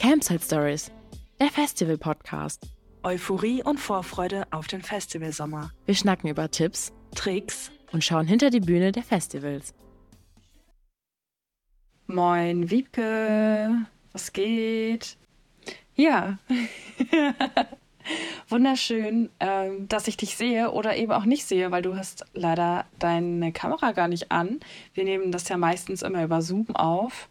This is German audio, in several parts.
Campsite Stories, der Festival-Podcast. Euphorie und Vorfreude auf den Festivalsommer. Wir schnacken über Tipps, Tricks und schauen hinter die Bühne der Festivals. Moin, Wiebke. Was geht? Ja. Wunderschön, ähm, dass ich dich sehe oder eben auch nicht sehe, weil du hast leider deine Kamera gar nicht an. Wir nehmen das ja meistens immer über Zoom auf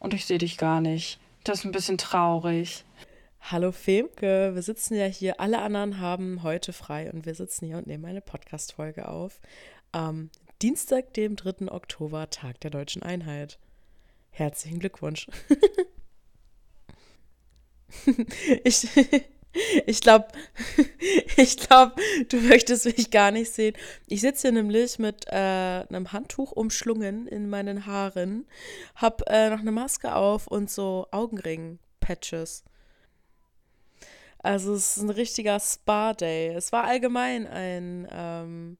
und ich sehe dich gar nicht. Das ist ein bisschen traurig. Hallo Femke, wir sitzen ja hier, alle anderen haben heute frei und wir sitzen hier und nehmen eine Podcast-Folge auf. Am Dienstag, dem 3. Oktober, Tag der Deutschen Einheit. Herzlichen Glückwunsch. ich ich glaube, ich glaube, du möchtest mich gar nicht sehen. Ich sitze hier nämlich mit äh, einem Handtuch umschlungen in meinen Haaren, hab äh, noch eine Maske auf und so Augenring-Patches. Also es ist ein richtiger Spa-Day. Es war allgemein ein ähm,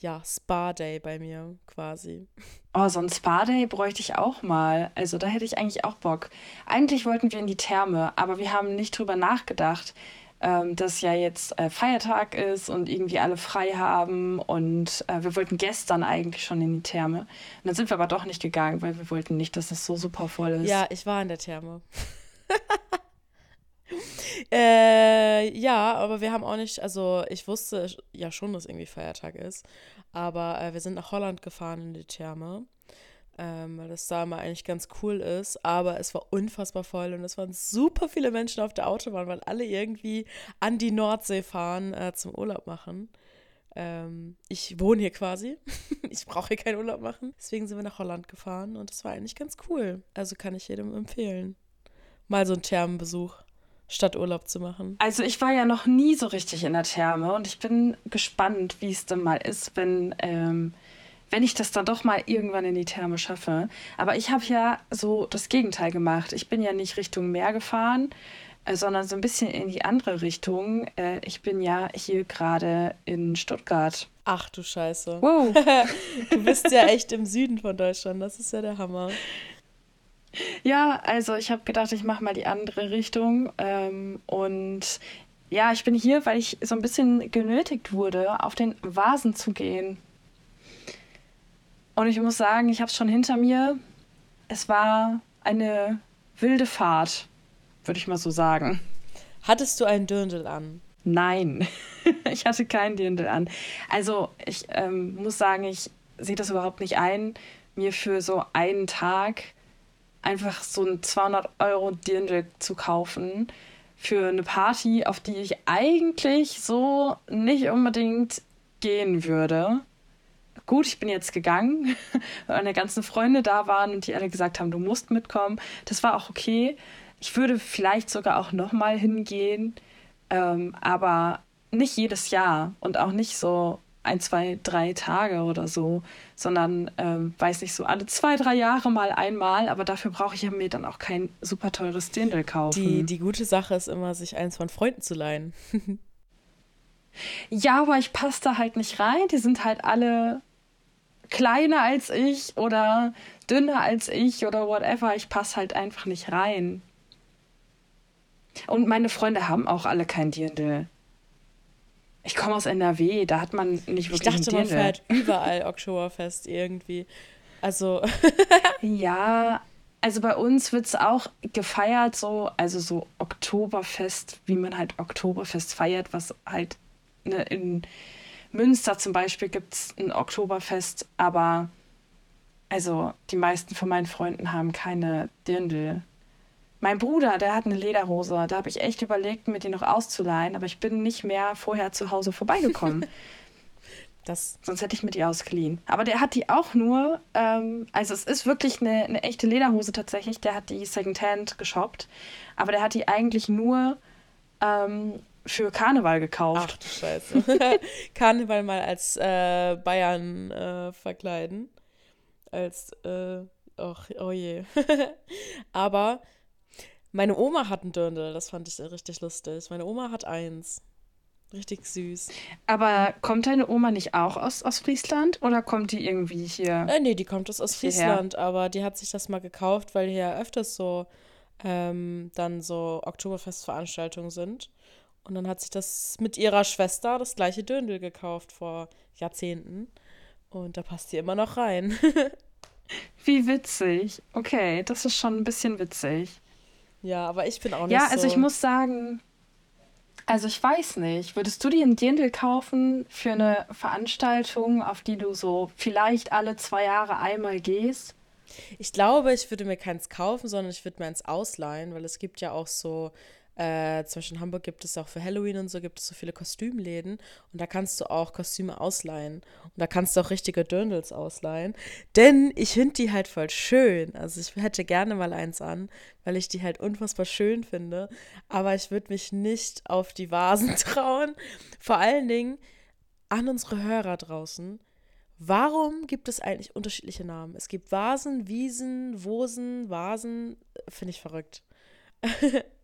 ja, Spa-Day bei mir quasi. Oh, so ein Spa-Day bräuchte ich auch mal. Also da hätte ich eigentlich auch Bock. Eigentlich wollten wir in die Therme, aber wir haben nicht drüber nachgedacht, ähm, dass ja jetzt äh, Feiertag ist und irgendwie alle frei haben. Und äh, wir wollten gestern eigentlich schon in die Therme. Und dann sind wir aber doch nicht gegangen, weil wir wollten nicht, dass es so super voll ist. Ja, ich war in der Therme. Äh, ja, aber wir haben auch nicht, also ich wusste ja schon, dass irgendwie Feiertag ist, aber äh, wir sind nach Holland gefahren in die Therme, ähm, weil das da immer eigentlich ganz cool ist, aber es war unfassbar voll und es waren super viele Menschen auf der Autobahn, weil alle irgendwie an die Nordsee fahren äh, zum Urlaub machen. Ähm, ich wohne hier quasi. ich brauche hier keinen Urlaub machen. Deswegen sind wir nach Holland gefahren und das war eigentlich ganz cool. Also kann ich jedem empfehlen. Mal so einen Thermenbesuch statt Urlaub zu machen? Also ich war ja noch nie so richtig in der Therme und ich bin gespannt, wie es dann mal ist, wenn, ähm, wenn ich das dann doch mal irgendwann in die Therme schaffe. Aber ich habe ja so das Gegenteil gemacht. Ich bin ja nicht Richtung Meer gefahren, äh, sondern so ein bisschen in die andere Richtung. Äh, ich bin ja hier gerade in Stuttgart. Ach du Scheiße. Wow. du bist ja echt im Süden von Deutschland. Das ist ja der Hammer. Ja, also ich habe gedacht, ich mache mal die andere Richtung. Ähm, und ja, ich bin hier, weil ich so ein bisschen genötigt wurde, auf den Vasen zu gehen. Und ich muss sagen, ich habe es schon hinter mir. Es war eine wilde Fahrt, würde ich mal so sagen. Hattest du einen Dirndl an? Nein, ich hatte keinen Dirndl an. Also ich ähm, muss sagen, ich sehe das überhaupt nicht ein, mir für so einen Tag einfach so ein 200 Euro Dirndl zu kaufen für eine Party, auf die ich eigentlich so nicht unbedingt gehen würde. Gut, ich bin jetzt gegangen, weil meine ganzen Freunde da waren und die alle gesagt haben, du musst mitkommen. Das war auch okay. Ich würde vielleicht sogar auch nochmal hingehen, ähm, aber nicht jedes Jahr und auch nicht so ein, zwei, drei Tage oder so, sondern, ähm, weiß nicht, so alle zwei, drei Jahre mal einmal, aber dafür brauche ich ja mir dann auch kein super teures Dirndl kaufen. Die, die gute Sache ist immer, sich eins von Freunden zu leihen. ja, aber ich passe da halt nicht rein. Die sind halt alle kleiner als ich oder dünner als ich oder whatever. Ich passe halt einfach nicht rein. Und meine Freunde haben auch alle kein Dirndl. Ich komme aus NRW, da hat man nicht wirklich Ich dachte, man fährt überall Oktoberfest irgendwie. Also. ja, also bei uns wird es auch gefeiert, so, also so Oktoberfest, wie man halt Oktoberfest feiert, was halt ne, in Münster zum Beispiel gibt es ein Oktoberfest, aber also die meisten von meinen Freunden haben keine Dirndl. Mein Bruder, der hat eine Lederhose. Da habe ich echt überlegt, mir die noch auszuleihen, aber ich bin nicht mehr vorher zu Hause vorbeigekommen. Das Sonst hätte ich mir die ausgeliehen. Aber der hat die auch nur, ähm, also es ist wirklich eine, eine echte Lederhose tatsächlich. Der hat die Secondhand geshoppt. Aber der hat die eigentlich nur ähm, für Karneval gekauft. Ach du Scheiße. Karneval mal als äh, Bayern äh, verkleiden. Als, äh, och, oh je. Aber meine Oma hat einen Dirndl, das fand ich richtig lustig. Meine Oma hat eins. Richtig süß. Aber kommt deine Oma nicht auch aus, aus Friesland oder kommt die irgendwie hier? Äh, nee, die kommt aus, Friesland, aber die hat sich das mal gekauft, weil hier öfters so ähm, dann so Oktoberfestveranstaltungen sind. Und dann hat sich das mit ihrer Schwester das gleiche Döndel gekauft vor Jahrzehnten. Und da passt die immer noch rein. Wie witzig. Okay, das ist schon ein bisschen witzig. Ja, aber ich bin auch nicht Ja, so. also ich muss sagen, also ich weiß nicht, würdest du dir ein Dirndl kaufen für eine Veranstaltung, auf die du so vielleicht alle zwei Jahre einmal gehst? Ich glaube, ich würde mir keins kaufen, sondern ich würde mir eins ausleihen, weil es gibt ja auch so, äh, zum Beispiel in Hamburg gibt es auch für Halloween und so, gibt es so viele Kostümläden und da kannst du auch Kostüme ausleihen. Und da kannst du auch richtige Dirndls ausleihen. Denn ich finde die halt voll schön. Also ich hätte gerne mal eins an, weil ich die halt unfassbar schön finde. Aber ich würde mich nicht auf die Vasen trauen. Vor allen Dingen an unsere Hörer draußen. Warum gibt es eigentlich unterschiedliche Namen? Es gibt Vasen, Wiesen, Wosen, Vasen. Finde ich verrückt.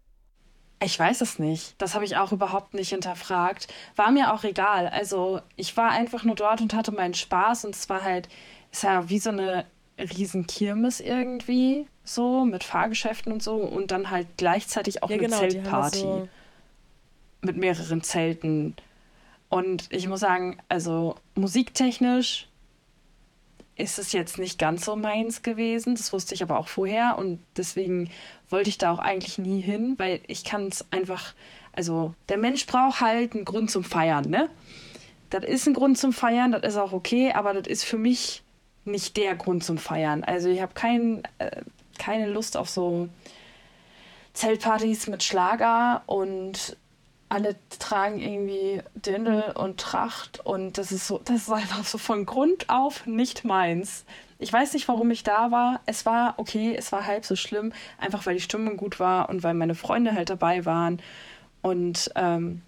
Ich weiß es nicht. Das habe ich auch überhaupt nicht hinterfragt. War mir auch egal. Also ich war einfach nur dort und hatte meinen Spaß und es war halt, ist ja wie so eine riesen Kirmes irgendwie, so mit Fahrgeschäften und so und dann halt gleichzeitig auch Ja, eine genau, Zeltparty so. mit mehreren Zelten. Und ich muss sagen, also musiktechnisch ist es jetzt nicht ganz so meins gewesen. Das wusste ich aber auch vorher und deswegen wollte ich da auch eigentlich nie hin, weil ich kann es einfach, also der Mensch braucht halt einen Grund zum Feiern, ne? Das ist ein Grund zum Feiern, das ist auch okay, aber das ist für mich nicht der Grund zum Feiern. Also ich habe kein, äh, keine Lust auf so Zeltpartys mit Schlager und alle tragen irgendwie Dirndl und Tracht und das ist so, das ist einfach so von Grund auf nicht meins. Ich weiß nicht, warum ich da war. Es war okay, es war halb so schlimm, einfach weil die Stimmung gut war und weil meine Freunde halt dabei waren und ähm,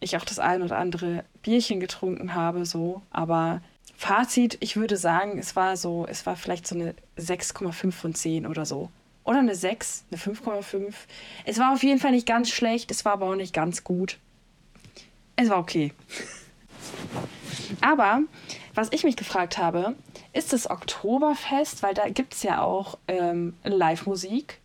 ich auch das ein oder andere Bierchen getrunken habe, so. Aber Fazit, ich würde sagen, es war so, es war vielleicht so eine 6,5 von 10 oder so. Oder eine 6, eine 5,5. Es war auf jeden Fall nicht ganz schlecht, es war aber auch nicht ganz gut. Es war okay. Aber was ich mich gefragt habe, ist das Oktoberfest, weil da gibt es ja auch ähm, Live-Musik.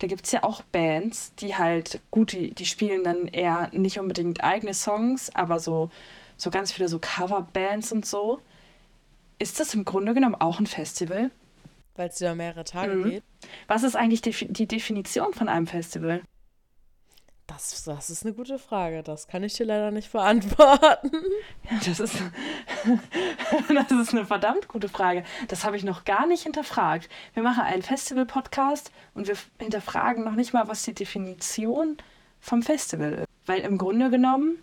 Da gibt es ja auch Bands, die halt, gut, die, die spielen dann eher nicht unbedingt eigene Songs, aber so, so ganz viele so Coverbands und so. Ist das im Grunde genommen auch ein Festival? Weil es über mehrere Tage Mhm. geht. Was ist eigentlich die, die Definition von einem Festival? Das, das ist eine gute Frage. Das kann ich dir leider nicht beantworten. Ja, das ist, das ist eine verdammt gute Frage. Das habe ich noch gar nicht hinterfragt. Wir machen einen Festival-Podcast und wir hinterfragen noch nicht mal, was die Definition vom Festival ist. Weil im Grunde genommen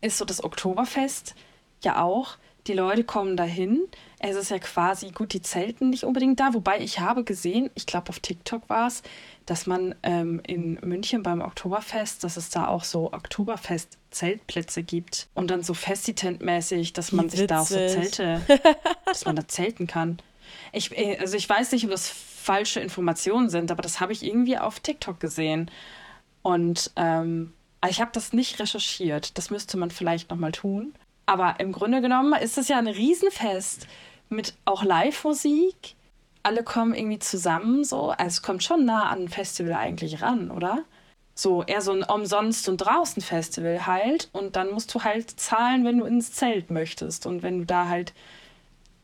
ist so das Oktoberfest ja auch, die Leute kommen dahin. Es ist ja quasi, gut, die zelten nicht unbedingt da. Wobei ich habe gesehen, ich glaube auf TikTok war es, dass man ähm, in München beim Oktoberfest, dass es da auch so Oktoberfest-Zeltplätze gibt. Und dann so Festitent-mäßig, dass Wie man sich da auch so witzig. Zelte, dass man da zelten kann. Ich, äh, also ich weiß nicht, ob das falsche Informationen sind, aber das habe ich irgendwie auf TikTok gesehen. Und ähm, ich habe das nicht recherchiert. Das müsste man vielleicht nochmal tun. Aber im Grunde genommen ist es ja ein Riesenfest mit auch Live-Musik. Alle kommen irgendwie zusammen so. Also es kommt schon nah an ein Festival eigentlich ran, oder? So eher so ein Umsonst- und Draußen-Festival halt. Und dann musst du halt zahlen, wenn du ins Zelt möchtest. Und wenn du da halt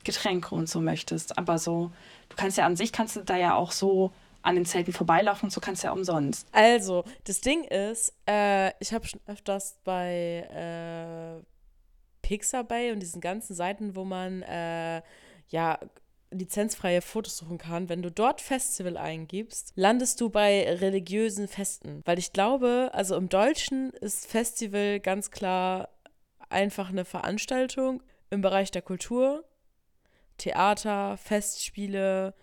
Getränke und so möchtest. Aber so, du kannst ja an sich, kannst du da ja auch so an den Zelten vorbeilaufen und so kannst du ja umsonst. Also, das Ding ist, äh, ich habe schon öfters bei äh, Pixabay und diesen ganzen Seiten, wo man äh, ja lizenzfreie Fotos suchen kann. Wenn du dort Festival eingibst, landest du bei religiösen Festen. Weil ich glaube, also im Deutschen ist Festival ganz klar einfach eine Veranstaltung im Bereich der Kultur, Theater, Festspiele,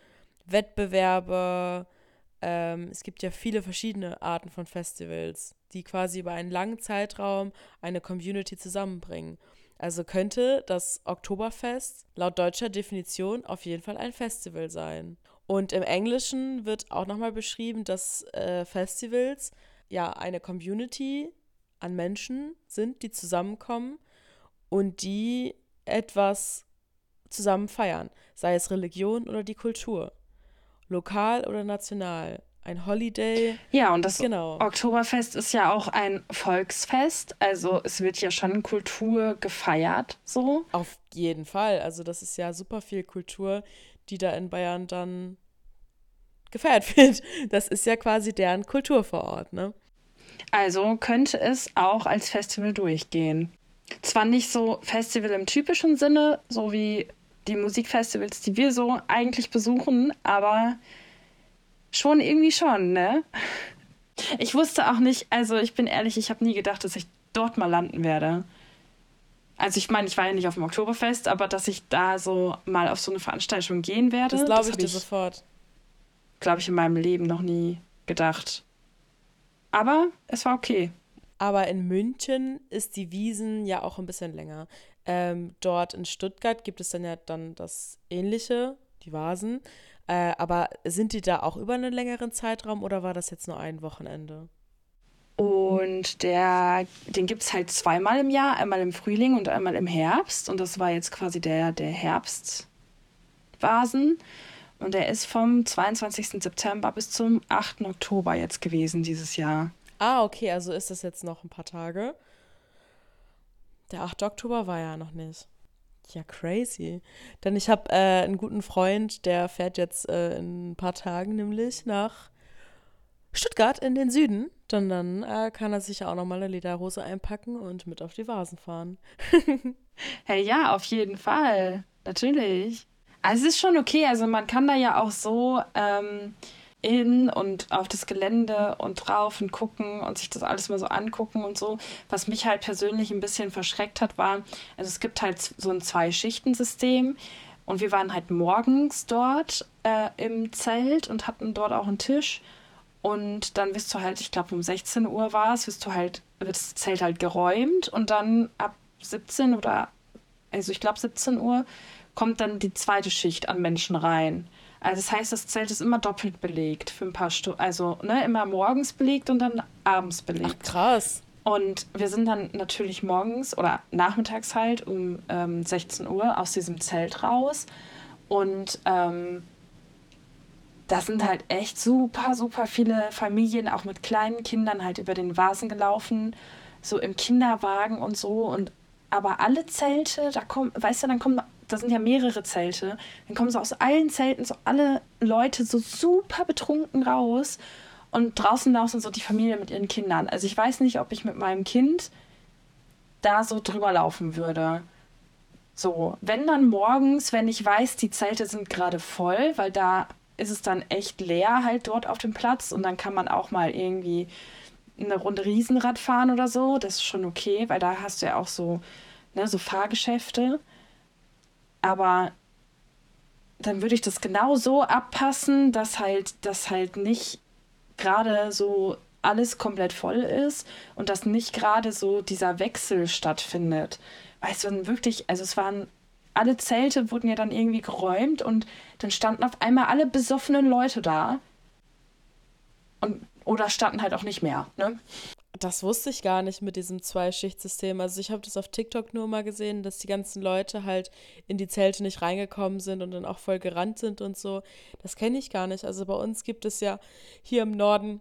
Wettbewerbe. Ähm, es gibt ja viele verschiedene Arten von Festivals, die quasi über einen langen Zeitraum eine Community zusammenbringen. Also könnte das Oktoberfest laut deutscher Definition auf jeden Fall ein Festival sein. Und im Englischen wird auch nochmal beschrieben, dass äh, Festivals ja eine Community an Menschen sind, die zusammenkommen und die etwas zusammen feiern, sei es Religion oder die Kultur, lokal oder national. Ein Holiday. Ja, und das genau. Oktoberfest ist ja auch ein Volksfest. Also es wird ja schon Kultur gefeiert, so. Auf jeden Fall. Also das ist ja super viel Kultur, die da in Bayern dann gefeiert wird. Das ist ja quasi deren Kultur vor Ort, ne? Also könnte es auch als Festival durchgehen. Zwar nicht so Festival im typischen Sinne, so wie die Musikfestivals, die wir so eigentlich besuchen, aber schon irgendwie schon, ne? Ich wusste auch nicht, also ich bin ehrlich, ich habe nie gedacht, dass ich dort mal landen werde. Also ich meine, ich war ja nicht auf dem Oktoberfest, aber dass ich da so mal auf so eine Veranstaltung gehen werde. Das glaube ich dir sofort. Glaube ich in meinem Leben noch nie gedacht. Aber es war okay. Aber in München ist die Wiesen ja auch ein bisschen länger. Ähm, dort in Stuttgart gibt es dann ja dann das Ähnliche, die Vasen. Äh, aber sind die da auch über einen längeren Zeitraum oder war das jetzt nur ein Wochenende? Und der, den gibt es halt zweimal im Jahr, einmal im Frühling und einmal im Herbst. Und das war jetzt quasi der, der Herbstvasen. Und der ist vom 22. September bis zum 8. Oktober jetzt gewesen dieses Jahr. Ah, okay, also ist das jetzt noch ein paar Tage. Der 8. Oktober war ja noch nicht. Ja, crazy. Denn ich habe äh, einen guten Freund, der fährt jetzt äh, in ein paar Tagen nämlich nach Stuttgart in den Süden. Dann, dann äh, kann er sich ja auch nochmal eine Lederhose einpacken und mit auf die Vasen fahren. hey, ja, auf jeden Fall. Natürlich. Also es ist schon okay. Also man kann da ja auch so ähm, in und auf das Gelände und drauf und gucken und sich das alles mal so angucken und so. Was mich halt persönlich ein bisschen verschreckt hat, war, also es gibt halt so ein Zwei-Schichten-System und wir waren halt morgens dort äh, im Zelt und hatten dort auch einen Tisch. Und dann wirst du halt, ich glaube um 16 Uhr war es, wirst du halt, wird das Zelt halt geräumt und dann ab 17 oder, also ich glaube 17 Uhr, kommt dann die zweite Schicht an Menschen rein. Also das heißt, das Zelt ist immer doppelt belegt für ein paar Stunden. Also ne, immer morgens belegt und dann abends belegt. Ach, krass. Und wir sind dann natürlich morgens oder nachmittags halt um ähm, 16 Uhr aus diesem Zelt raus. Und ähm, da sind halt echt super, super viele Familien, auch mit kleinen Kindern, halt über den Vasen gelaufen, so im Kinderwagen und so. Und aber alle Zelte, da kommen, weißt du, dann kommen da sind ja mehrere Zelte. Dann kommen so aus allen Zelten so alle Leute so super betrunken raus. Und draußen laufen so die Familie mit ihren Kindern. Also ich weiß nicht, ob ich mit meinem Kind da so drüber laufen würde. So, wenn dann morgens, wenn ich weiß, die Zelte sind gerade voll, weil da ist es dann echt leer halt dort auf dem Platz und dann kann man auch mal irgendwie eine Runde Riesenrad fahren oder so. Das ist schon okay, weil da hast du ja auch so, ne, so Fahrgeschäfte. Aber dann würde ich das genau so abpassen, dass halt, dass halt nicht gerade so alles komplett voll ist und dass nicht gerade so dieser Wechsel stattfindet. Weißt du, wirklich, also es waren, alle Zelte wurden ja dann irgendwie geräumt und dann standen auf einmal alle besoffenen Leute da. Und, oder standen halt auch nicht mehr, ne? Das wusste ich gar nicht mit diesem Zwei-Schicht-System. Also ich habe das auf TikTok nur mal gesehen, dass die ganzen Leute halt in die Zelte nicht reingekommen sind und dann auch voll gerannt sind und so. Das kenne ich gar nicht. Also bei uns gibt es ja hier im Norden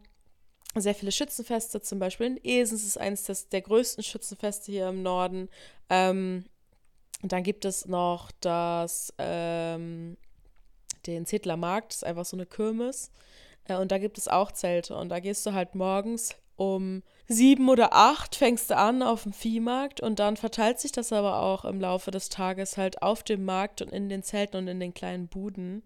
sehr viele Schützenfeste, zum Beispiel in Esens ist eines des, der größten Schützenfeste hier im Norden. Ähm, dann gibt es noch das, ähm, den Zedler Markt, das ist einfach so eine Kirmes. Äh, und da gibt es auch Zelte und da gehst du halt morgens um sieben oder acht fängst du an auf dem Viehmarkt und dann verteilt sich das aber auch im Laufe des Tages halt auf dem Markt und in den Zelten und in den kleinen Buden.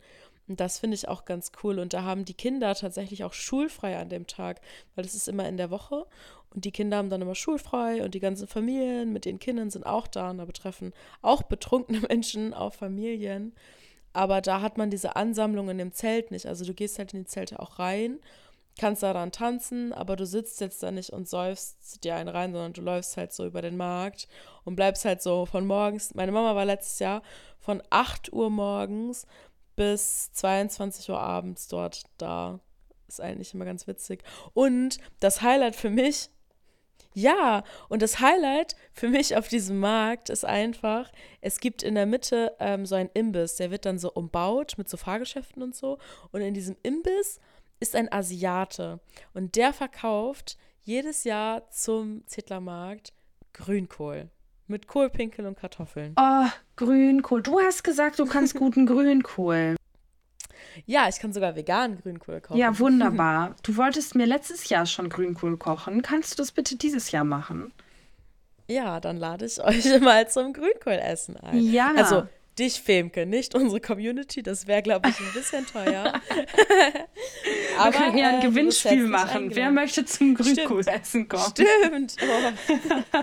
Und das finde ich auch ganz cool. Und da haben die Kinder tatsächlich auch schulfrei an dem Tag, weil das ist immer in der Woche. Und die Kinder haben dann immer schulfrei und die ganzen Familien mit den Kindern sind auch da und da betreffen auch betrunkene Menschen, auch Familien. Aber da hat man diese Ansammlung in dem Zelt nicht. Also du gehst halt in die Zelte auch rein kannst daran tanzen, aber du sitzt jetzt da nicht und säufst dir einen rein, sondern du läufst halt so über den Markt und bleibst halt so von morgens. Meine Mama war letztes Jahr von 8 Uhr morgens bis 22 Uhr abends dort da. Ist eigentlich immer ganz witzig. Und das Highlight für mich, ja, und das Highlight für mich auf diesem Markt ist einfach, es gibt in der Mitte ähm, so einen Imbiss, der wird dann so umbaut mit so Fahrgeschäften und so. Und in diesem Imbiss ist ein Asiate und der verkauft jedes Jahr zum Zittlermarkt Grünkohl. Mit Kohlpinkel und Kartoffeln. Oh, Grünkohl. Du hast gesagt, du kannst guten Grünkohl. Ja, ich kann sogar veganen Grünkohl kochen. Ja, wunderbar. Du wolltest mir letztes Jahr schon Grünkohl kochen. Kannst du das bitte dieses Jahr machen? Ja, dann lade ich euch mal zum Grünkohlessen ein. Ja. Also dich, Femke, nicht unsere Community. Das wäre, glaube ich, ein bisschen teuer. Aber, Wir können ja ein äh, Gewinnspiel machen. Wer möchte zum Grünkohlessen kommen? Stimmt. Oh.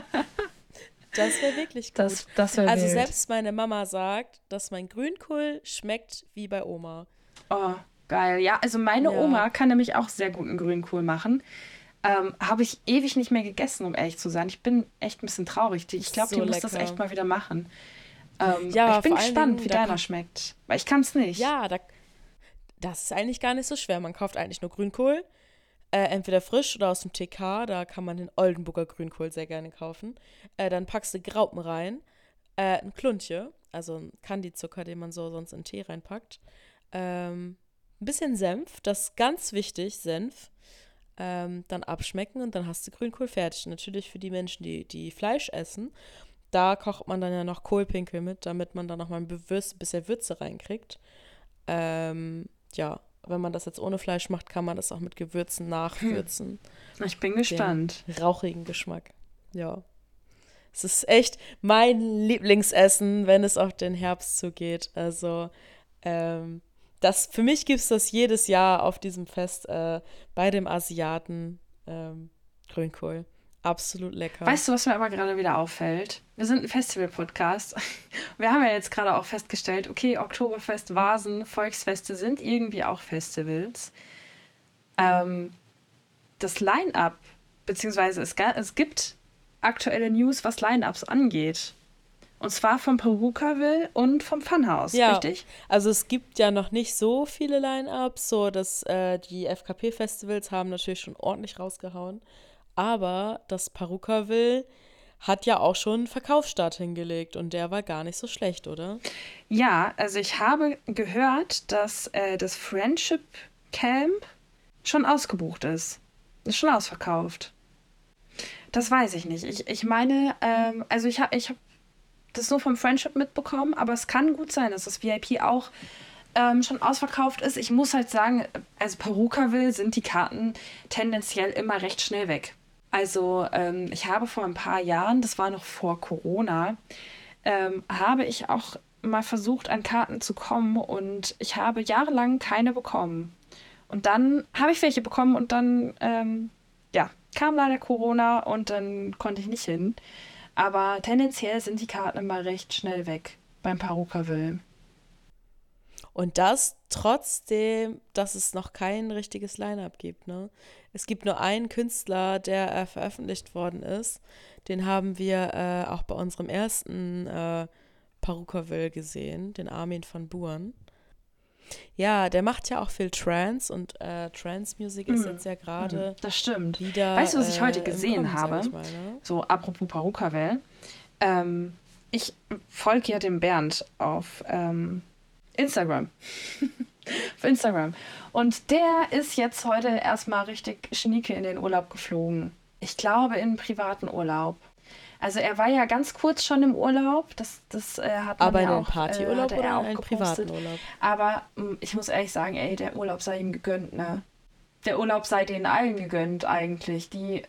Das wäre wirklich gut. Das, das wär also wild. selbst meine Mama sagt, dass mein Grünkohl schmeckt wie bei Oma. Oh, geil. Ja, also meine Ja. Oma kann nämlich auch sehr guten Grünkohl machen. Ähm, Habe ich ewig nicht mehr gegessen, um ehrlich zu sein. Ich bin echt ein bisschen traurig. Ich glaube, So die muss das lecker. echt mal wieder machen. Ähm, Ja, ich bin gespannt, Dingen, wie deiner schmeckt. Weil ich kann es nicht. Ja, da, das ist eigentlich gar nicht so schwer. Man kauft eigentlich nur Grünkohl. Äh, entweder frisch oder aus dem TK. Da kann man den Oldenburger Grünkohl sehr gerne kaufen. Äh, dann packst du Graupen rein. Äh, ein Kluntje, also ein Candyzucker, den man so sonst in Tee reinpackt. Ähm, ein bisschen Senf, das ist ganz wichtig, Senf. Ähm, dann abschmecken und dann hast du Grünkohl fertig. Natürlich für die Menschen, die, die Fleisch essen, da kocht man dann ja noch Kohlpinkel mit, damit man da nochmal ein bisschen Würze reinkriegt. Ähm, ja, wenn man das jetzt ohne Fleisch macht, kann man das auch mit Gewürzen nachwürzen. Ich bin gespannt. Den rauchigen Geschmack. Ja. Es ist echt mein Lieblingsessen, wenn es auf den Herbst zugeht. Also, ähm, das, für mich gibt es das jedes Jahr auf diesem Fest äh, bei dem Asiaten ähm, Grünkohl. Absolut lecker. Weißt du, was mir aber gerade wieder auffällt? Wir sind ein Festival-Podcast. Wir haben ja jetzt gerade auch festgestellt, okay, Oktoberfest, Vasen, Volksfeste sind irgendwie auch Festivals. Ähm, das Line-Up, beziehungsweise es, es gibt aktuelle News, was Line-Ups angeht. Und zwar vom Perukaville und vom Funhouse, Ja. richtig? Also es gibt ja noch nicht so viele Line-Ups, so dass äh, die FKP-Festivals haben natürlich schon ordentlich rausgehauen. Aber das Perukaville hat ja auch schon einen Verkaufsstart hingelegt und der war gar nicht so schlecht, oder? Ja, also ich habe gehört, dass äh, das Friendship Camp schon ausgebucht ist. Ist schon ausverkauft. Das weiß ich nicht. Ich, ich meine, ähm, also ich habe ich hab das nur vom Friendship mitbekommen, aber es kann gut sein, dass das VIP auch ähm, schon ausverkauft ist. Ich muss halt sagen, also Perukaville sind die Karten tendenziell immer recht schnell weg. Also ähm, ich habe vor ein paar Jahren, das war noch vor Corona, ähm, habe ich auch mal versucht, an Karten zu kommen und ich habe jahrelang keine bekommen. Und dann habe ich welche bekommen und dann, ähm, ja, kam leider Corona und dann konnte ich nicht hin. Aber tendenziell sind die Karten immer recht schnell weg beim Perukaville. Und das trotzdem, dass es noch kein richtiges Line-Up gibt, ne? Es gibt nur einen Künstler, der äh, veröffentlicht worden ist. Den haben wir äh, auch bei unserem ersten äh, Perukaville gesehen, den Armin von Buren. Ja, der macht ja auch viel Trance und äh, Trance-Music ist Mhm. jetzt ja gerade Das stimmt. wieder. Weißt du, was ich heute äh, gesehen Kommen, habe? mal, ne? So, apropos Perukaville. Ähm, ich folge ja dem Bernd auf ähm, Instagram. auf Instagram. Und der ist jetzt heute erstmal richtig schnieke in den Urlaub geflogen. Ich glaube, in einen privaten Urlaub. Also er war ja ganz kurz schon im Urlaub. Das, das äh, hat man Aber in ja auch, Partyurlaub äh, hat er oder auch in einen gepostet. privaten Urlaub? Aber mh, ich muss ehrlich sagen, ey, der Urlaub sei ihm gegönnt, ne? Der Urlaub sei denen allen gegönnt eigentlich. Die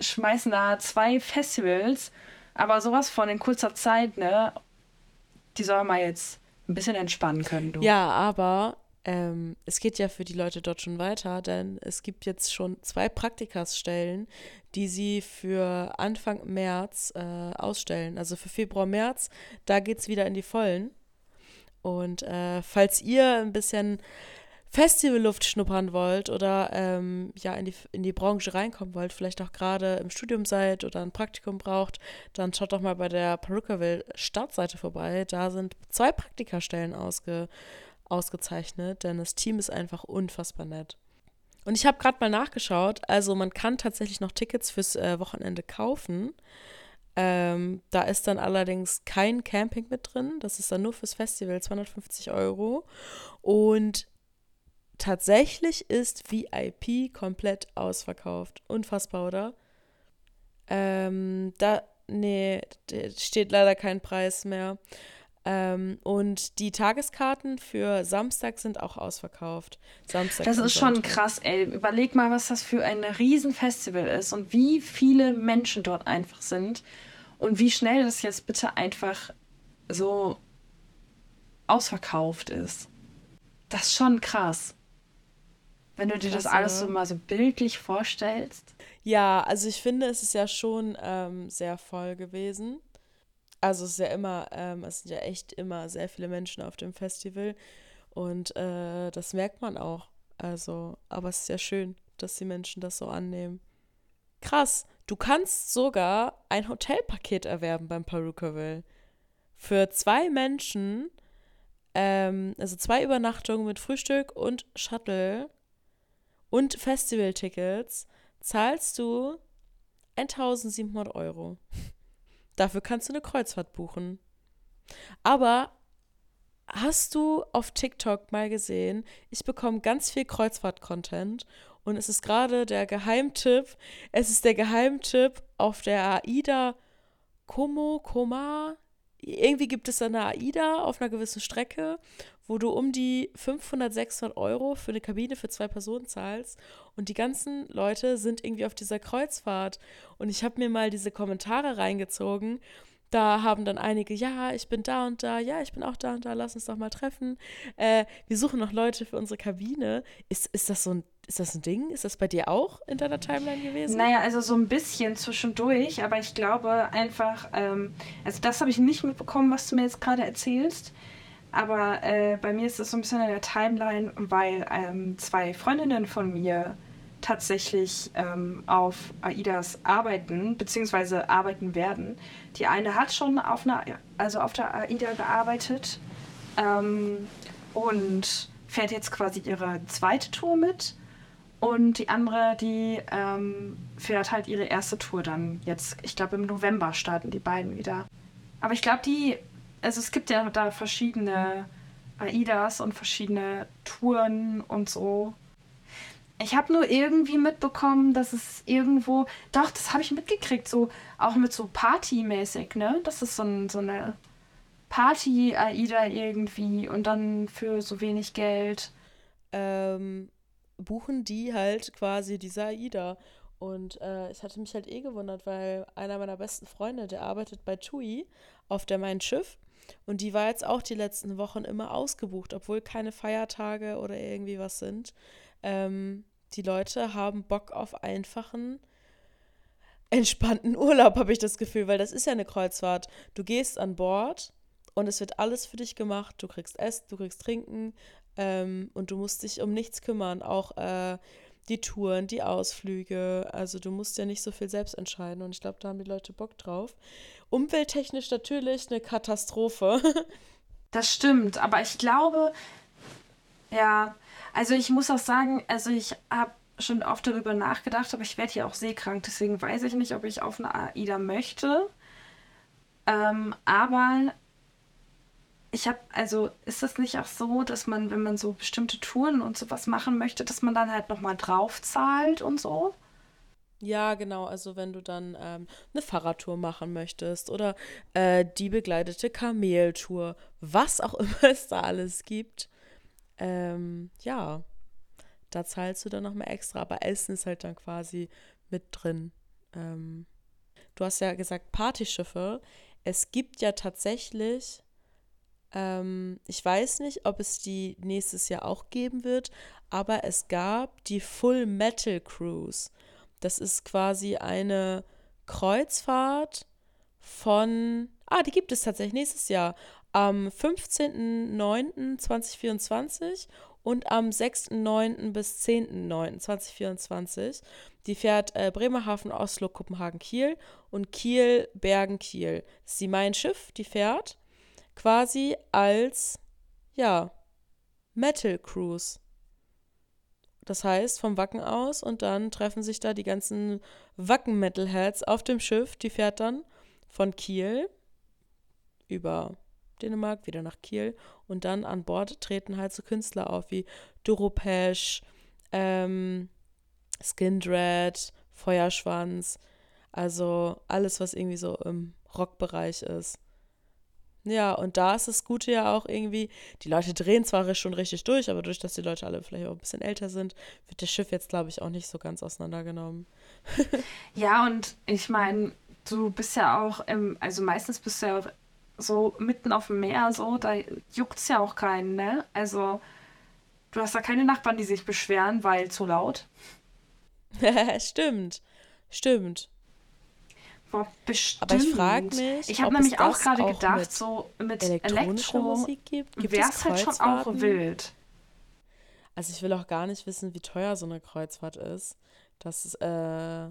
schmeißen da zwei Festivals, aber sowas von in kurzer Zeit, ne? Die soll mal jetzt ein bisschen entspannen können, du. Ja, aber ähm, es geht ja für die Leute dort schon weiter, denn es gibt jetzt schon zwei Praktikasstellen, die sie für Anfang März äh, ausstellen. Also für Februar, März, da geht es wieder in die Vollen. Und äh, falls ihr ein bisschen Festivalluft schnuppern wollt oder ähm, ja in die, in die Branche reinkommen wollt, vielleicht auch gerade im Studium seid oder ein Praktikum braucht, dann schaut doch mal bei der Perukaville Startseite vorbei. Da sind zwei Praktikastellen ausge, ausgezeichnet, denn das Team ist einfach unfassbar nett. Und ich habe gerade mal nachgeschaut, also man kann tatsächlich noch Tickets fürs äh, Wochenende kaufen. Ähm, da ist dann allerdings kein Camping mit drin. Das ist dann nur fürs Festival 250 Euro. Und tatsächlich ist VIP komplett ausverkauft. Unfassbar, oder? Ähm, da, nee, steht leider kein Preis mehr. Ähm, und die Tageskarten für Samstag sind auch ausverkauft. Samstag das ist schon krass, ey. Überleg mal, was das für ein Riesenfestival ist und wie viele Menschen dort einfach sind und wie schnell das jetzt bitte einfach so ausverkauft ist. Das ist schon krass. Wenn du dir das alles so mal so bildlich vorstellst. Ja, also ich finde, es ist ja schon ähm, sehr voll gewesen. Also es ist ja immer, ähm, es sind ja echt immer sehr viele Menschen auf dem Festival und äh, das merkt man auch. Also, aber es ist ja schön, dass die Menschen das so annehmen. Krass, du kannst sogar ein Hotelpaket erwerben beim Perukaville. Für zwei Menschen, ähm, also zwei Übernachtungen mit Frühstück und Shuttle und Festivaltickets, zahlst du 1700 Euro. Dafür kannst du eine Kreuzfahrt buchen. Aber hast du auf TikTok mal gesehen, ich bekomme ganz viel Kreuzfahrt-Content und es ist gerade der Geheimtipp, es ist der Geheimtipp auf der AIDA Como, Koma. Irgendwie gibt es da eine AIDA auf einer gewissen Strecke, wo du um die 500, 600 Euro für eine Kabine für zwei Personen zahlst. Und die ganzen Leute sind irgendwie auf dieser Kreuzfahrt. Und ich habe mir mal diese Kommentare reingezogen. Da haben dann einige, ja, ich bin da und da, ja, ich bin auch da und da, lass uns doch mal treffen. Äh, wir suchen noch Leute für unsere Kabine. Ist, ist das so ein ist das ein Ding? Ist das bei dir auch in deiner Timeline gewesen? Naja, also so ein bisschen zwischendurch, aber ich glaube einfach, ähm, also das habe ich nicht mitbekommen, was du mir jetzt gerade erzählst. Aber äh, bei mir ist es so ein bisschen in der Timeline, weil ähm, zwei Freundinnen von mir tatsächlich ähm, auf AIDAs arbeiten, beziehungsweise arbeiten werden. Die eine hat schon auf, einer, also auf der AIDA gearbeitet ähm, und fährt jetzt quasi ihre zweite Tour mit. Und die andere, die ähm, fährt halt ihre erste Tour dann jetzt. Ich glaube, im November starten die beiden wieder. Aber ich glaube, die, also es gibt ja da verschiedene AIDAs und verschiedene Touren und so. Ich habe nur irgendwie mitbekommen, dass es irgendwo, doch, das habe ich mitgekriegt, so auch mit so Partymäßig, ne? Das ist so, ein, so eine Party-AIDA irgendwie und dann für so wenig Geld. Ähm, buchen die halt quasi diese AIDA. Und äh, ich hatte mich halt eh gewundert, weil einer meiner besten Freunde, der arbeitet bei TUI auf der Mein Schiff. Und die war jetzt auch die letzten Wochen immer ausgebucht, obwohl keine Feiertage oder irgendwie was sind. Ähm, die Leute haben Bock auf einfachen, entspannten Urlaub, habe ich das Gefühl, weil das ist ja eine Kreuzfahrt. Du gehst an Bord und es wird alles für dich gemacht. Du kriegst Essen, du kriegst Trinken ähm, und du musst dich um nichts kümmern. Auch äh, die Touren, die Ausflüge. Also du musst ja nicht so viel selbst entscheiden und ich glaube, da haben die Leute Bock drauf. Umwelttechnisch natürlich eine Katastrophe. das stimmt, aber ich glaube, ja, also ich muss auch sagen, also ich habe schon oft darüber nachgedacht, aber ich werde hier auch seekrank, deswegen weiß ich nicht, ob ich auf eine AIDA möchte. Ähm, aber ich habe, also ist das nicht auch so, dass man, wenn man so bestimmte Touren und sowas machen möchte, dass man dann halt nochmal drauf zahlt und so? Ja, genau. Also wenn du dann ähm, eine Fahrradtour machen möchtest oder äh, die begleitete Kameltour, was auch immer es da alles gibt, ähm, ja, da zahlst du dann nochmal extra. Aber Essen ist halt dann quasi mit drin. Ähm, du hast ja gesagt Partyschiffe. Es gibt ja tatsächlich ähm, ich weiß nicht, ob es die nächstes Jahr auch geben wird, aber es gab die Full Metal Cruise. Das ist quasi eine Kreuzfahrt von. Ah, die gibt es tatsächlich nächstes Jahr. Am 15.09.2024 und am 6.9. bis 10.9.2024. Die fährt äh, Bremerhaven, Oslo, Kopenhagen, Kiel und Kiel, Bergen, Kiel. Das ist die Mein Schiff, die fährt quasi als, ja, Metal Cruise. Das heißt, vom Wacken aus und dann treffen sich da die ganzen Wacken-Metalheads auf dem Schiff. Die fährt dann von Kiel über Dänemark, wieder nach Kiel und dann an Bord treten halt so Künstler auf wie Duropesh, ähm, Skindred, Feuerschwanz, also alles, was irgendwie so im Rockbereich ist. Ja, und da ist das Gute ja auch irgendwie, die Leute drehen zwar schon richtig durch, aber durch, dass die Leute alle vielleicht auch ein bisschen älter sind, wird das Schiff jetzt, glaube ich, auch nicht so ganz auseinandergenommen. ja, und ich meine, du bist ja auch, im, also meistens bist du ja auch so mitten auf dem Meer, so, da juckt es ja auch keinen, ne? Also, du hast da keine Nachbarn, die sich beschweren, weil zu laut. stimmt, stimmt. Boah, bestimmt. Aber ich frage mich, ich habe nämlich auch gerade gedacht, mit so mit Elektro wäre es halt schon auch wild. Also ich will auch gar nicht wissen, wie teuer so eine Kreuzfahrt ist. Das ist, äh,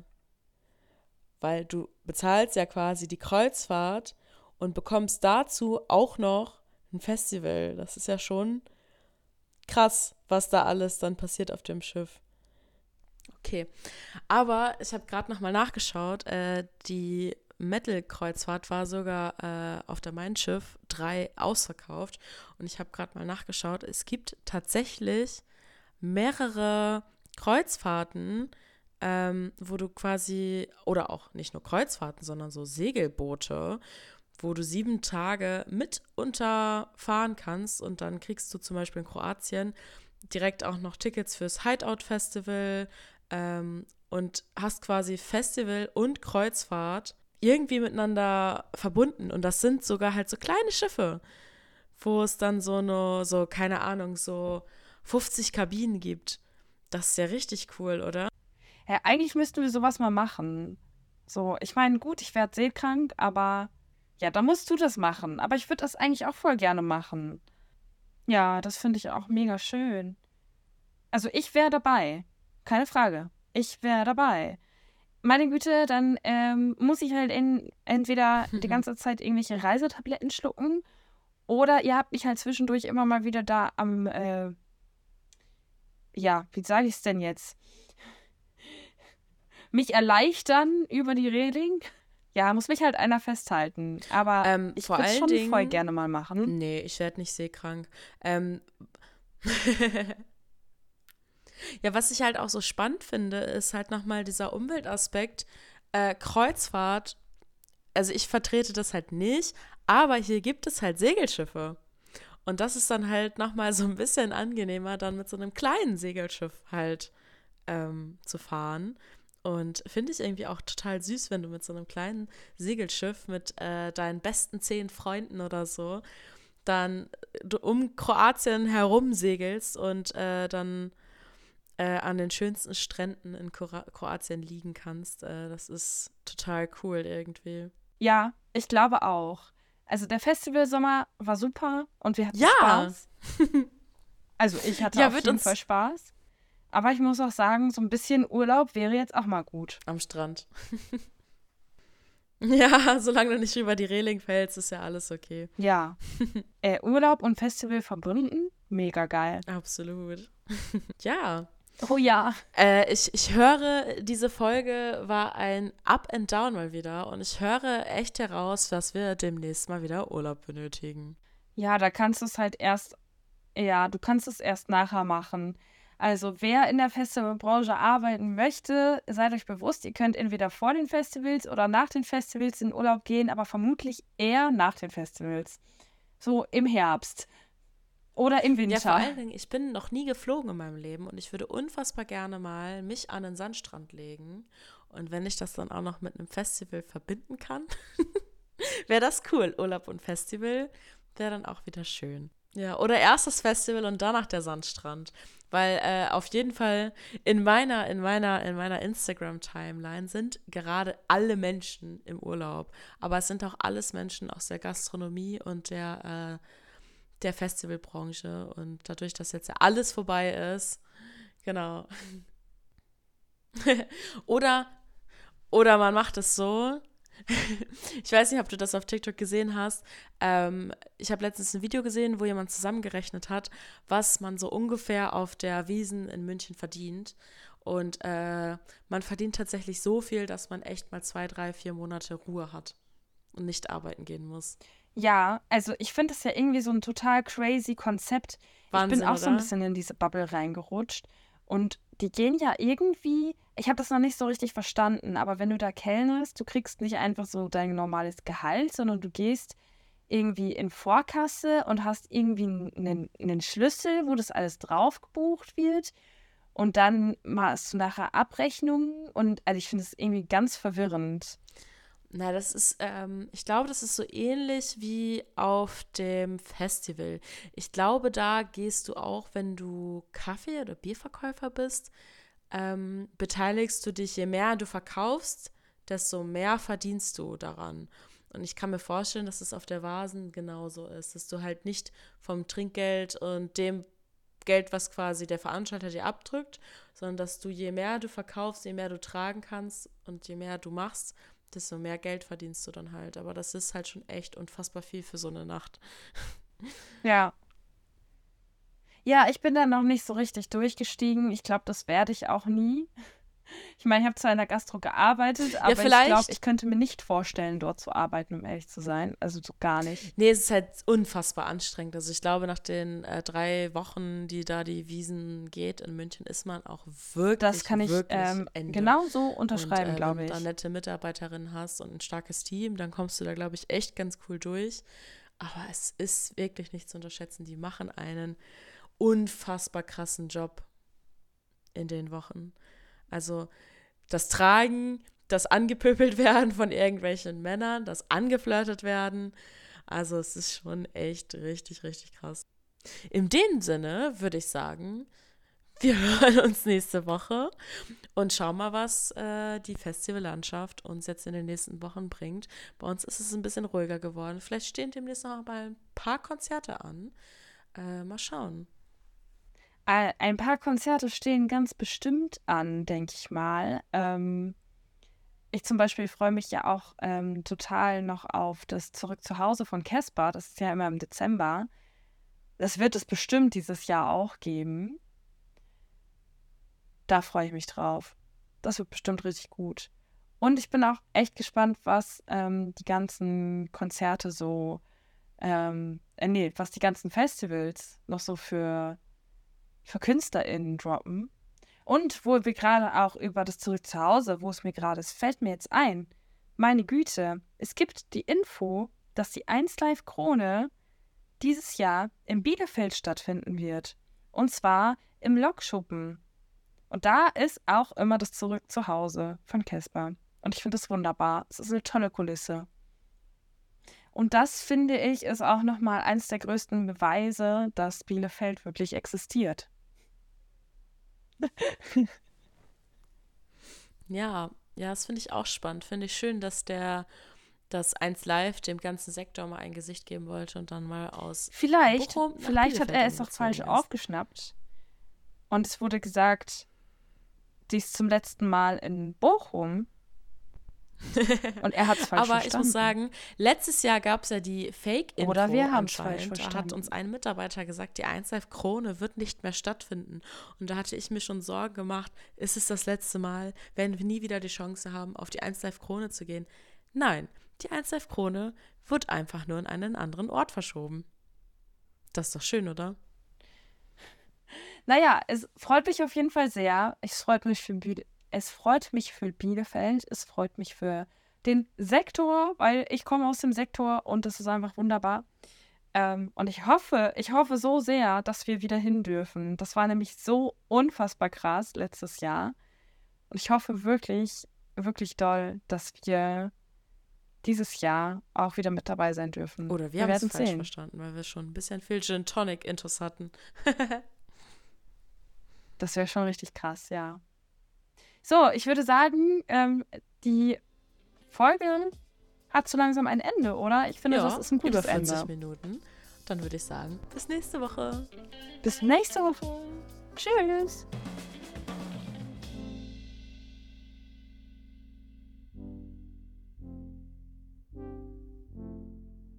weil du bezahlst ja quasi die Kreuzfahrt und bekommst dazu auch noch ein Festival. Das ist ja schon krass, was da alles dann passiert auf dem Schiff. Okay, aber ich habe gerade noch mal nachgeschaut. Äh, die Metal-Kreuzfahrt war sogar äh, auf der Mein Schiff 3 ausverkauft. Und ich habe gerade mal nachgeschaut. Es gibt tatsächlich mehrere Kreuzfahrten, ähm, wo du quasi, oder auch nicht nur Kreuzfahrten, sondern so Segelboote, wo du sieben Tage mit unterfahren kannst und dann kriegst du zum Beispiel in Kroatien direkt auch noch Tickets fürs Hideout Festival ähm, und hast quasi Festival und Kreuzfahrt irgendwie miteinander verbunden und das sind sogar halt so kleine Schiffe, wo es dann so eine, so keine Ahnung, so 50 Kabinen gibt. Das ist ja richtig cool, oder? Ja, eigentlich müssten wir sowas mal machen. So, ich meine, gut, ich werde seekrank, aber ja, dann musst du das machen. Aber ich würde das eigentlich auch voll gerne machen. Ja, das finde ich auch mega schön. Also ich wäre dabei. Keine Frage. Ich wäre dabei. Meine Güte, dann ähm, muss ich halt in, entweder die ganze Zeit irgendwelche Reisetabletten schlucken oder ihr habt mich halt zwischendurch immer mal wieder da am, äh, ja, wie sage ich es denn jetzt? Mich erleichtern über die Reling. Ja, muss mich halt einer festhalten. Aber ähm, ich würde es schon Dingen, voll gerne mal machen. Nee, ich werde nicht seekrank. Ähm. ja, was ich halt auch so spannend finde, ist halt nochmal dieser Umweltaspekt. Äh, Kreuzfahrt, also ich vertrete das halt nicht, aber hier gibt es halt Segelschiffe. Und das ist dann halt nochmal so ein bisschen angenehmer, dann mit so einem kleinen Segelschiff halt ähm, zu fahren. Und finde ich irgendwie auch total süß, wenn du mit so einem kleinen Segelschiff mit äh, deinen besten zehn Freunden oder so dann äh, um Kroatien herum segelst und äh, dann äh, an den schönsten Stränden in Kroatien liegen kannst. Äh, das ist total cool irgendwie. Ja, ich glaube auch. Also der Festivalsommer war super und wir hatten ja. Spaß. Also ich hatte ja, auf jeden Fall Spaß. Aber ich muss auch sagen, so ein bisschen Urlaub wäre jetzt auch mal gut. Am Strand. ja, solange du nicht über die Reling fällst, ist ja alles okay. Ja. äh, Urlaub und Festival verbunden, mega geil. Absolut. ja. Oh ja. Äh, ich, ich höre, diese Folge war ein Up and Down mal wieder und ich höre echt heraus, dass wir demnächst mal wieder Urlaub benötigen. Ja, da kannst du es halt erst, ja, du kannst es erst nachher machen. Also wer in der Festivalbranche arbeiten möchte, seid euch bewusst, ihr könnt entweder vor den Festivals oder nach den Festivals in Urlaub gehen, aber vermutlich eher nach den Festivals. So im Herbst. Oder im Winter. Ja, vor allen Dingen, ich bin noch nie geflogen in meinem Leben und ich würde unfassbar gerne mal mich an den Sandstrand legen. Und wenn ich das dann auch noch mit einem Festival verbinden kann, wäre das cool. Urlaub und Festival wäre dann auch wieder schön. Ja, oder erst das Festival und danach der Sandstrand. Weil äh, auf jeden Fall in meiner, in meiner, in meiner Instagram-Timeline sind gerade alle Menschen im Urlaub. Aber es sind auch alles Menschen aus der Gastronomie und der, äh, der Festivalbranche. Und dadurch, dass jetzt ja alles vorbei ist, genau. oder, oder man macht es so, ich weiß nicht, ob du das auf TikTok gesehen hast. Ähm, ich habe letztens ein Video gesehen, wo jemand zusammengerechnet hat, was man so ungefähr auf der Wiesen in München verdient. Und äh, man verdient tatsächlich so viel, dass man echt mal zwei, drei, vier Monate Ruhe hat und nicht arbeiten gehen muss. Ja, also ich finde das ja irgendwie so ein total crazy Konzept. Wahnsinn, ich bin auch so ein oder? bisschen in diese Bubble reingerutscht. Und die gehen ja irgendwie, ich habe das noch nicht so richtig verstanden, aber wenn du da kellnerst, du kriegst nicht einfach so dein normales Gehalt, sondern du gehst irgendwie in Vorkasse und hast irgendwie einen, einen Schlüssel, wo das alles drauf gebucht wird. Und dann machst du nachher Abrechnungen und also ich finde es irgendwie ganz verwirrend. Na, das ist, ähm, ich glaube, das ist so ähnlich wie auf dem Festival. Ich glaube, da gehst du auch, wenn du Kaffee- oder Bierverkäufer bist, ähm, beteiligst du dich, je mehr du verkaufst, desto mehr verdienst du daran. Und ich kann mir vorstellen, dass es auf der Vasen genauso ist, dass du halt nicht vom Trinkgeld und dem Geld, was quasi der Veranstalter dir abdrückt, sondern dass du je mehr du verkaufst, je mehr du tragen kannst und je mehr du machst, desto mehr Geld verdienst du dann halt. Aber das ist halt schon echt unfassbar viel für so eine Nacht. Ja. Ja, ich bin da noch nicht so richtig durchgestiegen. Ich glaube, das werde ich auch nie. Ich meine, ich habe zwar in der Gastro gearbeitet, aber ich vielleicht- glaube, ich könnte mir nicht vorstellen, dort zu arbeiten, um ehrlich zu sein. Also so gar nicht. Nee, es ist halt unfassbar anstrengend. Also ich glaube, nach den äh, drei Wochen, die da die Wiesen geht in München, ist man auch wirklich, Das kann ich ähm, genau so unterschreiben, äh, glaube Wenn ich. du da nette Mitarbeiterinnen hast und ein starkes Team, dann kommst du da, glaube ich, echt ganz cool durch. Aber es ist wirklich nicht zu unterschätzen. Die machen einen unfassbar krassen Job in den Wochen. Also das Tragen, das angepöbelt werden von irgendwelchen Männern, das angeflirtet werden. Also es ist schon echt richtig, richtig krass. In dem Sinne würde ich sagen, wir hören uns nächste Woche und schauen mal, was äh, die Festivallandschaft uns jetzt in den nächsten Wochen bringt. Bei uns ist es ein bisschen ruhiger geworden. Vielleicht stehen demnächst noch mal ein paar Konzerte an. Äh, mal schauen. Äh, Ein paar Konzerte stehen ganz bestimmt an, denke ich mal. Ähm, ich zum Beispiel freue mich ja auch ähm, total noch auf das Zurück zu Hause von Casper. Das ist ja immer im Dezember. Das wird es bestimmt dieses Jahr auch geben. Da freue ich mich drauf. Das wird bestimmt richtig gut. Und ich bin auch echt gespannt, was ähm, die ganzen Konzerte so, ähm, äh, nee, was die ganzen Festivals noch so für für KünstlerInnen droppen. Und wo wir gerade auch über das Zurück zu Hause, wo es mir gerade ist, fällt mir jetzt ein, meine Güte, es gibt die Info, dass die 1 Live Krone dieses Jahr in Bielefeld stattfinden wird. Und zwar im Lokschuppen. Und da ist auch immer das Zurück zu Hause von Casper. Und ich finde das wunderbar. Es ist eine tolle Kulisse. Und das finde ich ist auch nochmal eines der größten Beweise, dass Bielefeld wirklich existiert. Ja, ja, das finde ich auch spannend. Finde ich schön, dass der das 1 Live dem ganzen Sektor mal ein Gesicht geben wollte und dann mal aus Vielleicht, vielleicht hat er es auch falsch ist. aufgeschnappt. Und es wurde gesagt, sie ist zum letzten Mal in Bochum. Und er hat es falsch Aber verstanden. ich muss sagen, letztes Jahr gab es ja die Fake-Info Oder wir haben's falsch anscheinend. Da hat verstanden. uns ein Mitarbeiter gesagt, die 1 Live Krone wird nicht mehr stattfinden. Und da hatte ich mir schon Sorgen gemacht, ist es das letzte Mal, werden wir nie wieder die Chance haben, auf die 1 Live Krone zu gehen? Nein, die 1 Live Krone wird einfach nur in einen anderen Ort verschoben. Das ist doch schön, oder? Naja, es freut mich auf jeden Fall sehr. Es freut mich für, es freut mich für Bielefeld. Es freut mich für den Sektor, weil ich komme aus dem Sektor und das ist einfach wunderbar. Ähm, und ich hoffe, ich hoffe so sehr, dass wir wieder hin dürfen. Das war nämlich so unfassbar krass letztes Jahr. Und ich hoffe wirklich, wirklich doll, dass wir dieses Jahr auch wieder mit dabei sein dürfen. Oder wir, haben es falsch sehen. verstanden, weil wir schon ein bisschen viel Gin Tonic Intus hatten. Das wäre schon richtig krass, ja. So, ich würde sagen, ähm, die Folge hat so langsam ein Ende, oder? Ich finde, das ist ein gutes über 40 Ende. Minuten. Dann würde ich sagen, bis nächste Woche. Bis nächste Woche. Tschüss.